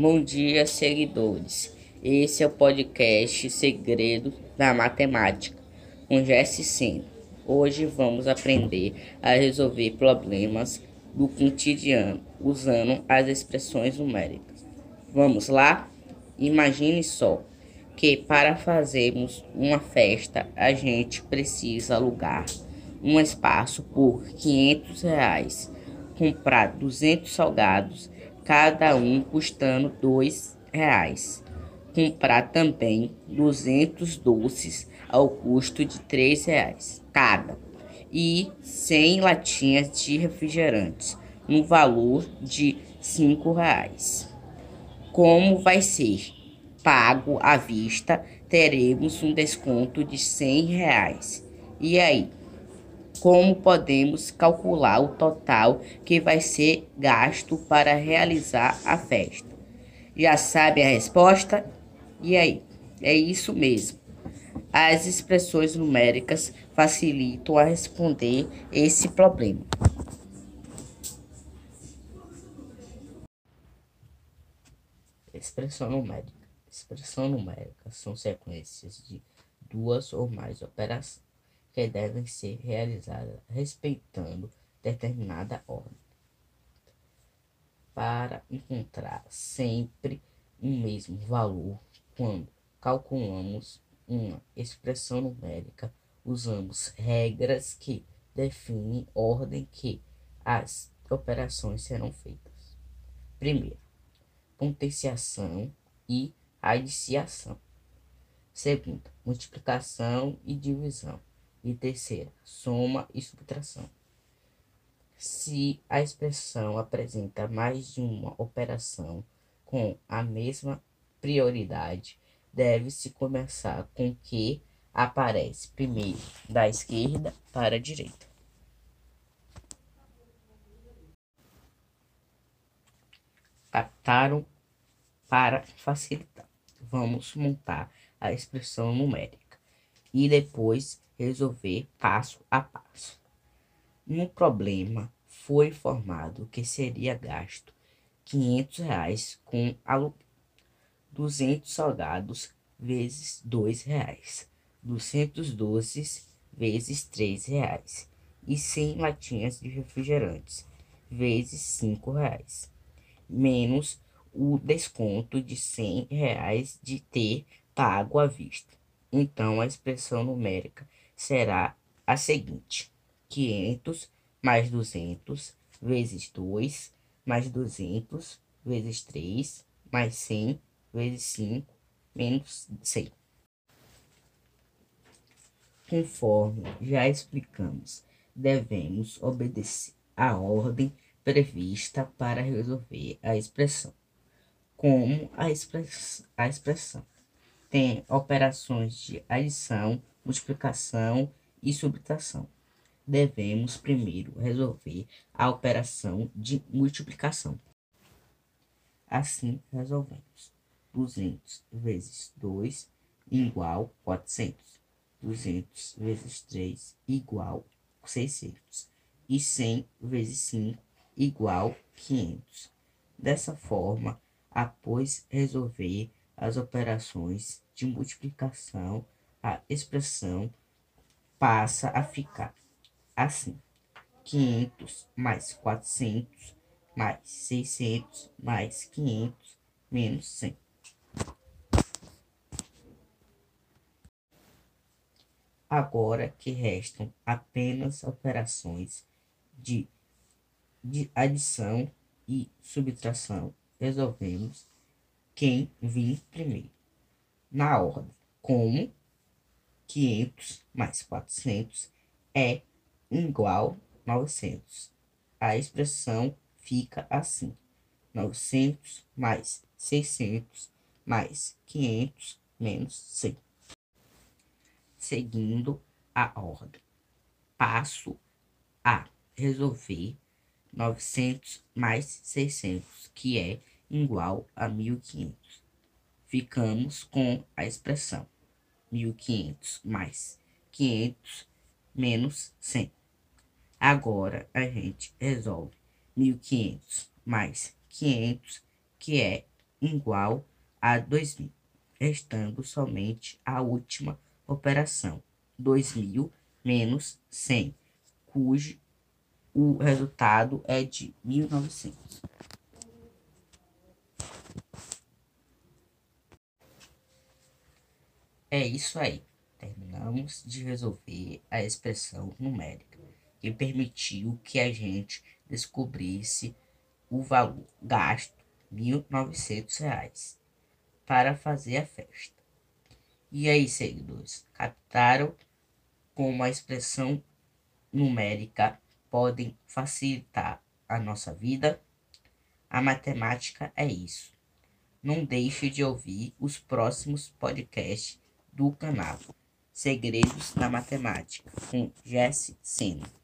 Bom dia, seguidores. Esse é o podcast Segredos da Matemática com Jesse Seno. Hoje vamos aprender a resolver problemas do cotidiano usando as expressões numéricas. Vamos lá? Imagine só que para fazermos uma festa a gente precisa alugar um espaço por 500 reais, comprar 200 salgados cada um custando dois reais. Comprar também 200 doces ao custo de três reais cada e 100 latinhas de refrigerantes no valor de cinco reais. Como vai ser pago à vista, teremos um desconto de 100 reais. E aí? Como podemos calcular o total que vai ser gasto para realizar a festa. Já sabe a resposta? E aí? É isso mesmo. As expressões numéricas facilitam a responder esse problema. Expressão numérica. Expressão numérica são sequências de duas ou mais operações que devem ser realizadas respeitando determinada ordem. Para encontrar sempre um mesmo valor quando calculamos uma expressão numérica, usamos regras que definem ordem que as operações serão feitas. Primeiro, potenciação e adiciação. Segundo, multiplicação e divisão. E terceira, soma e subtração. Se a expressão apresenta mais de uma operação com a mesma prioridade, deve-se começar com que aparece primeiro da esquerda para a direita. Captaram para facilitar. Vamos montar a expressão numérica e depois resolver passo a passo. No problema foi informado que seria gasto 500 reais com aluguel, 200 salgados vezes 2 reais, 200 doces vezes 3 reais e 100 latinhas de refrigerantes vezes 5 reais, menos o desconto de 100 reais de ter pago à vista. Então, a expressão numérica será a seguinte: 500 mais 200 vezes 2 mais 200 vezes 3 mais 100 vezes 5 menos 100. Conforme já explicamos, devemos obedecer a ordem prevista para resolver a expressão. Como a, express a expressão tem operações de adição, multiplicação e subtração. Devemos primeiro resolver a operação de multiplicação. Assim, resolvemos. 200 vezes 2 igual 400. 200 vezes 3 igual 600. E 100 vezes 5 igual 500. Dessa forma, após resolver as operações de multiplicação, a expressão passa a ficar assim: 500 mais 400 mais 600 mais 500 menos 100. Agora que restam apenas operações de, de adição e subtração, resolvemos quem vir primeiro. Na ordem, como 500 mais 400 é igual 900. A expressão fica assim: 900 mais 600 mais 500 menos 100. Seguindo a ordem, passo a resolver 900 mais 600, que é igual a 1500. Ficamos com a expressão 1500 mais 500 menos 100. Agora a gente resolve 1500 mais 500, que é igual a 2.000, restando somente a última operação, 2.000 menos 100, cujo o resultado é de 1.900. É isso aí. Terminamos de resolver a expressão numérica, que permitiu que a gente descobrisse o valor gasto, R$ 1.900, para fazer a festa. E aí, seguidores, captaram como a expressão numérica podem facilitar a nossa vida? A matemática é isso. Não deixe de ouvir os próximos podcasts do canal Segredos da Matemática com Jesse Sena.